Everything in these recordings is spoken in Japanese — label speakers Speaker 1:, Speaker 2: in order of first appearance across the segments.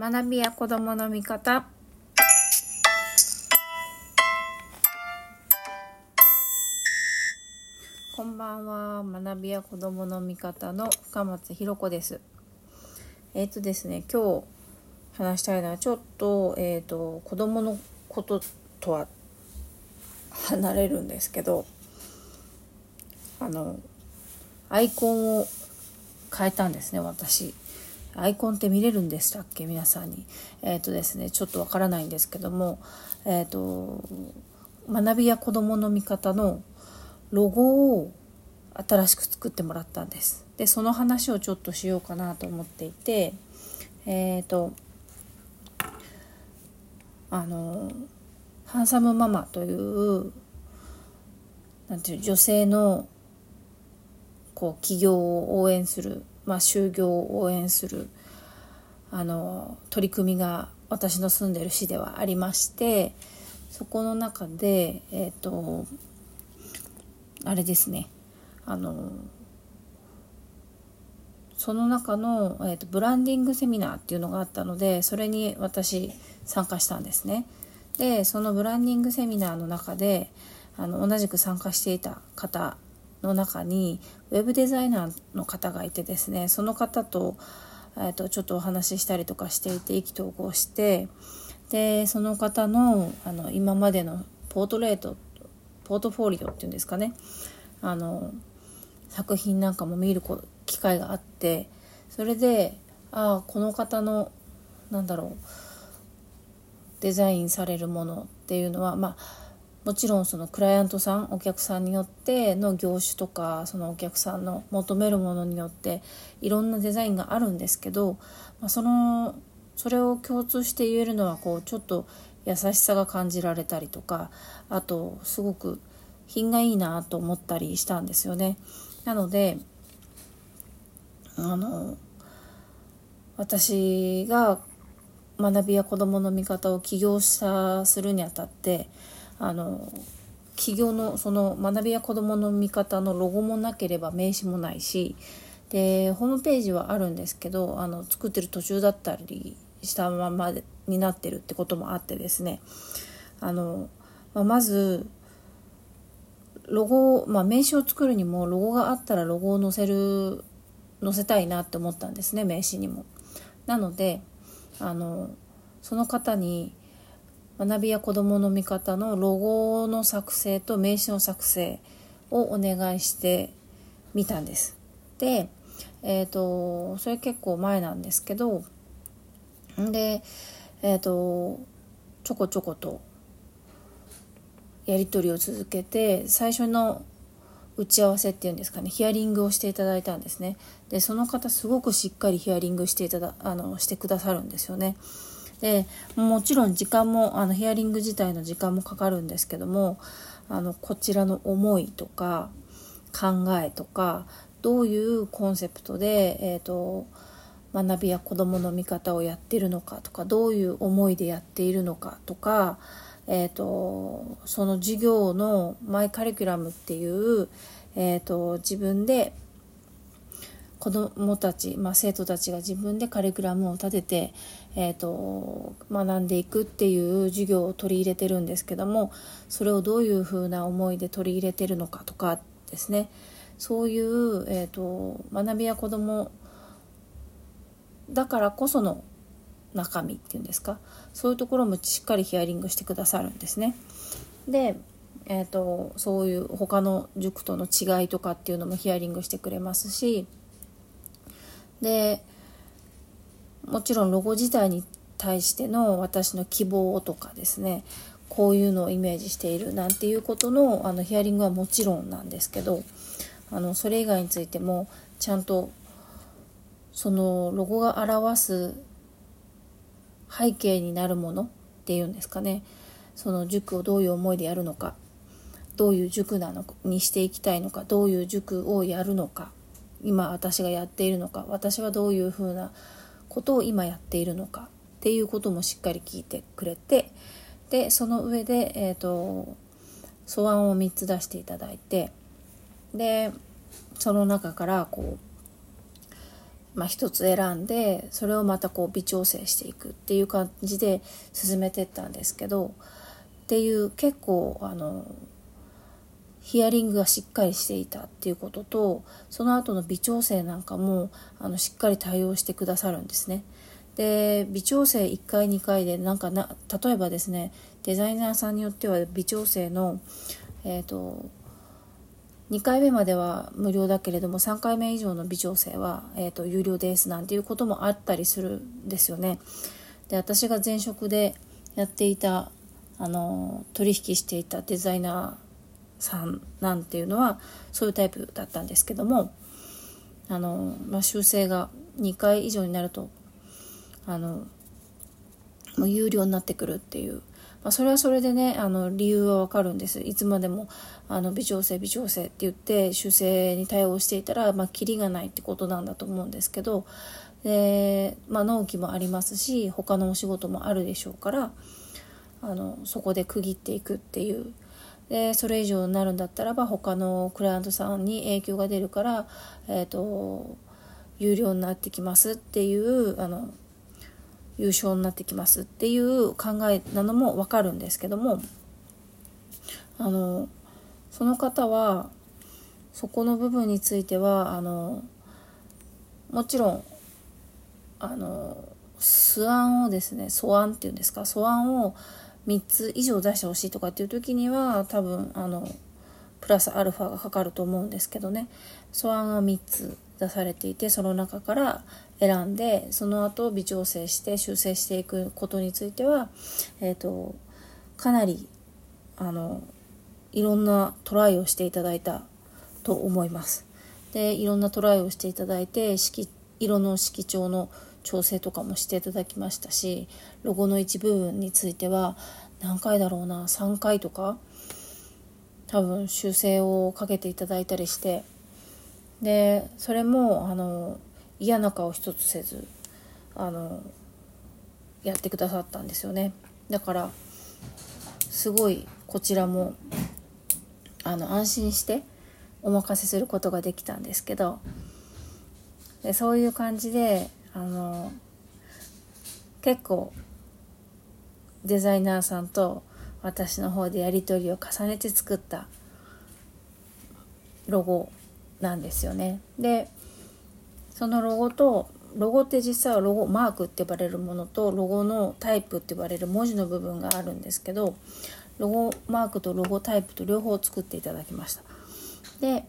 Speaker 1: 学びや子供の味方。こんばんは。学びや子供の味方の深松ひろ子です。えっ、ー、とですね今日話したいのはちょっと,、えーと、子供のこととは離れるんですけどあのアイコンを変えたんですね私。アイコンって見れるんでしたっけ？皆さんに。えっ、ー、とですね、ちょっとわからないんですけども、えっ、ー、と、学びや子供の味方のロゴを新しく作ってもらったんです。で、その話をちょっとしようかなと思っていて、えっ、ー、と、あの、ハンサムママという、なんていう女性のこう起業を応援するまあ、就業を応援するあの取り組みが私の住んでる市ではありましてそこの中でえっ、ー、とあれですねあのその中の、えーと、ブランディングセミナーっていうのがあったのでそれに私参加したんですね。でそのブランディングセミナーの中であの同じく参加していた方の中にウェブデザイナーの方がいてですねその方と,、えー、とちょっとお話ししたりとかしていて意気投合してでその方のあの今までのポートレートポートフォリオっていうんですかねあの作品なんかも見る機会があってそれでああこの方のなんだろうデザインされるものっていうのはまあもちろんそのクライアントさんお客さんによっての業種とかそのお客さんの求めるものによっていろんなデザインがあるんですけど、まあ、そのそれを共通して言えるのはこうちょっと優しさが感じられたりとかあとすごく品がいいなと思ったりしたんですよね。なのであの私が学びや子どもの味方を起業したするにあたってあの企業のその学びや子どもの味方のロゴもなければ名刺もないしでホームページはあるんですけどあの作ってる途中だったりしたままになってるってこともあってですねあの、まあ、まずロゴ、まあ、名刺を作るにもロゴがあったらロゴを載せる載せたいなって思ったんですね名刺にも。なのであのその方に学びや子どもの味方のロゴの作成と名刺の作成をお願いしてみたんです。で、えっ、ー、と、それ結構前なんですけど、で、えっ、ー、と、ちょこちょことやり取りを続けて、最初の打ち合わせっていうんですかね、ヒアリングをしていただいたんですね。で、その方すごくしっかりヒアリングしていただ、あの、してくださるんですよね。でもちろん時間もあのヒアリング自体の時間もかかるんですけどもあのこちらの思いとか考えとかどういうコンセプトで、えーと、学びや子どもの見方をやってるのかとかどういう思いでやっているのかとか、えーと、その授業のマイカリキュラムっていう、えーと自分で子どもたち、まあ、生徒たちが自分でカリキュラムを立てて、えーと、学んでいくっていう授業を取り入れてるんですけどもそれをどういうふうな思いで取り入れてるのかとかですねそういう、えーと、学びや子どもだからこその中身っていうんですかそういうところもしっかりヒアリングしてくださるんですね。でえーとそういう他の塾との違いとかっていうのもヒアリングしてくれますしでもちろんロゴ自体に対しての私の希望とかですねこういうのをイメージしているなんていうことのあのヒアリングはもちろんなんですけどあのそれ以外についてもちゃんとそのロゴが表す背景になるものっていうんですかねその塾をどういう思いでやるのかどういう塾なのにしていきたいのかどういう塾をやるのか今私がやっているのか私はどういうふうなことを今やっているのかっていうこともしっかり聞いてくれてでその上で、えーと、素案を3つ出していただいてでその中からこうまあ、一つ選んでそれをまたこう微調整していくっていう感じで進めてったんですけどっていう結構あのヒアリングがしっかりしていたっていうこととその後の微調整なんかもあのしっかり対応してくださるんですね。で微調整1回2回でなんかな例えばですねデザイナーさんによっては微調整の、えーと2回目までは無料だけれども3回目以上の微調整は、えーと、有料ですなんていうこともあったりするんですよね。で私が前職でやっていたあの取引していたデザイナーさんなんていうのはそういうタイプだったんですけどもあの、まあ、修正が2回以上になるとあのもう有料になってくるっていうまあ、それはそれでねあの理由はわかるんです。いつまでもあの微調整微調整って言って修正に対応していたら、まあ、キリがないってことなんだと思うんですけどで、まあ、納期もありますし他のお仕事もあるでしょうからあのそこで区切っていくっていうでそれ以上になるんだったらば他のクライアントさんに影響が出るから、えーと有料になってきますっていうあの優勝になってきますっていう考えなのも分かるんですけどもあのその方はそこの部分についてはあのもちろんあの素案をですね素案っていうんですか素案を3つ以上出してほしいとかっていう時には多分あのプラスアルファがかかると思うんですけどね素案が3つ出されていてその中から選んでその後微調整して修正していくことについては、えーと、かなりあのいろんなトライをしていただいたと思います。でいろんなトライをしていただいて色の色調の調整とかもしていただきましたしロゴの一部分については何回だろうな3回とか多分修正をかけていただいたりしてでそれもあの嫌な顔一つせずあのやってくださったんですよね。だからすごいこちらもあの安心してお任せすることができたんですけどでそういう感じであの結構デザイナーさんと私の方でやり取りを重ねて作ったロゴなんですよね。でそのロゴとロゴって実際はロゴマークって呼ばれるものとロゴのタイプって呼ばれる文字の部分があるんですけどロゴマークとロゴタイプと両方作っていただきましたで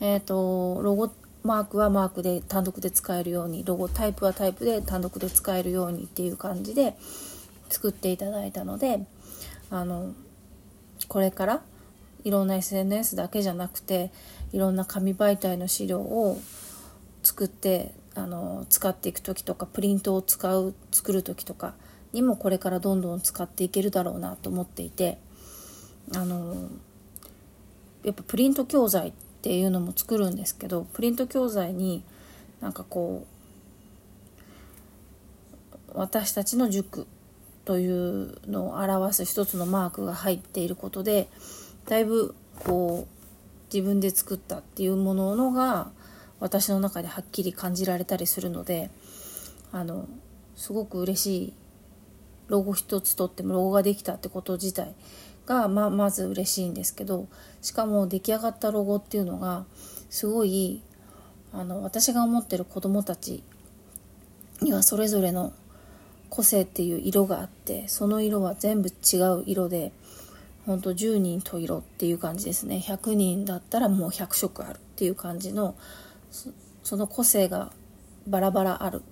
Speaker 1: えっ、ー、とロゴマークはマークで単独で使えるようにロゴタイプはタイプで単独で使えるようにっていう感じで作っていただいたのであのこれからいろんな SNS だけじゃなくていろんな紙媒体の資料を作ってあの使っていく時とかプリントを使う作る時とかにもこれからどんどん使っていけるだろうなと思っていてあのやっぱプリント教材ってていうのも作るんですけどプリント教材になんかこう私たちの塾というのを表す一つのマークが入っていることでだいぶこう自分で作ったっていうもののが私の中ではっきり感じられたりするのであのすごく嬉しい。ロゴ一つとってもロゴができたってこと自体が、まあ、まず嬉しいんですけどしかも出来上がったロゴっていうのがすごいあの私が思ってる子どもたちにはそれぞれの個性っていう色があってその色は全部違う色でほんと10人と色っていう感じですね。100人だったらもう100色あるっていう感じのその個性がバラバラある。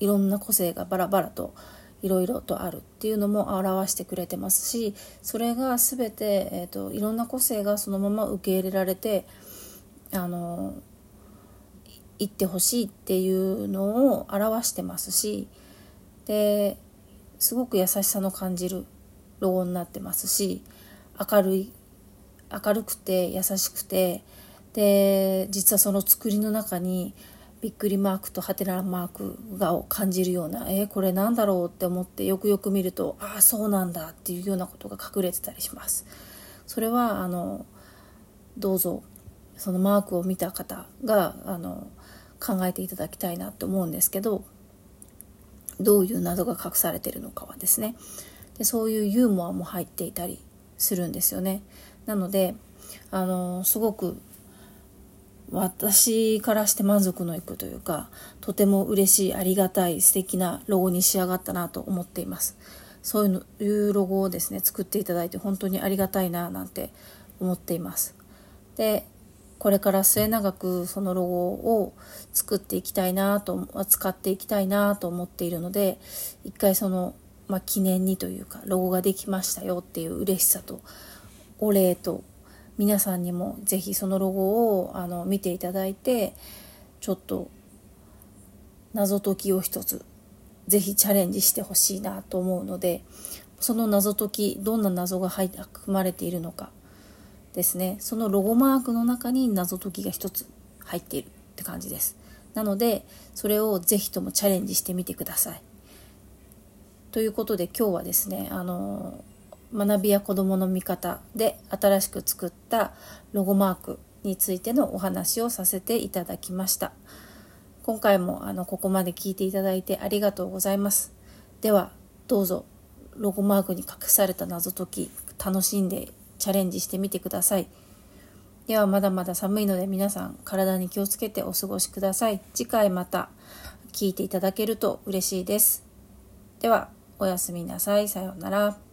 Speaker 1: いろんな個性がバラバラといろいろとあるっていうのも表してくれてますしそれが全て、えーと、いろんな個性がそのまま受け入れられてあの言ってほしいっていうのを表してますしですごく優しさの感じるロゴになってますし明るい明るくて優しくてで実はその作りの中にびっくりマークとハテナマークがを感じるようなえー、これなんだろうって思ってよくよく見るとああそうなんだっていうようなことが隠れてたりします。それはあのどうぞそのマークを見た方があの考えていただきたいなと思うんですけどどういう謎が隠されてるのかはですね。でそういうユーモアも入っていたりするんですよね。なのであのすごく私からして満足のいくというかとても嬉しいありがたい素敵なロゴに仕上がったなと思っています。そういうのいうロゴをですね作っていただいて本当にありがたいななんて思っています。でこれから末永くそのロゴを作っていきたいなと使っていきたいなと思っているので一回その、まあ、記念にというかロゴができましたよっていう嬉しさとお礼と皆さんにもぜひそのロゴをあの見ていただいてちょっと謎解きを一つぜひチャレンジしてほしいなと思うのでその謎解きどんな謎が含まれているのかですね。そのロゴマークの中に謎解きが一つ入っているって感じです。なのでそれをぜひともチャレンジしてみてください。ということで今日はですねあの学びや子どもの味方で新しく作ったロゴマークについてのお話をさせていただきました今回もあのここまで聞いていただいてありがとうございますではどうぞロゴマークに隠された謎解き楽しんでチャレンジしてみてください。ではまだまだ寒いので皆さん体に気をつけてお過ごしください。次回また聞いていただけると嬉しいです。ではおやすみなさい。さようなら。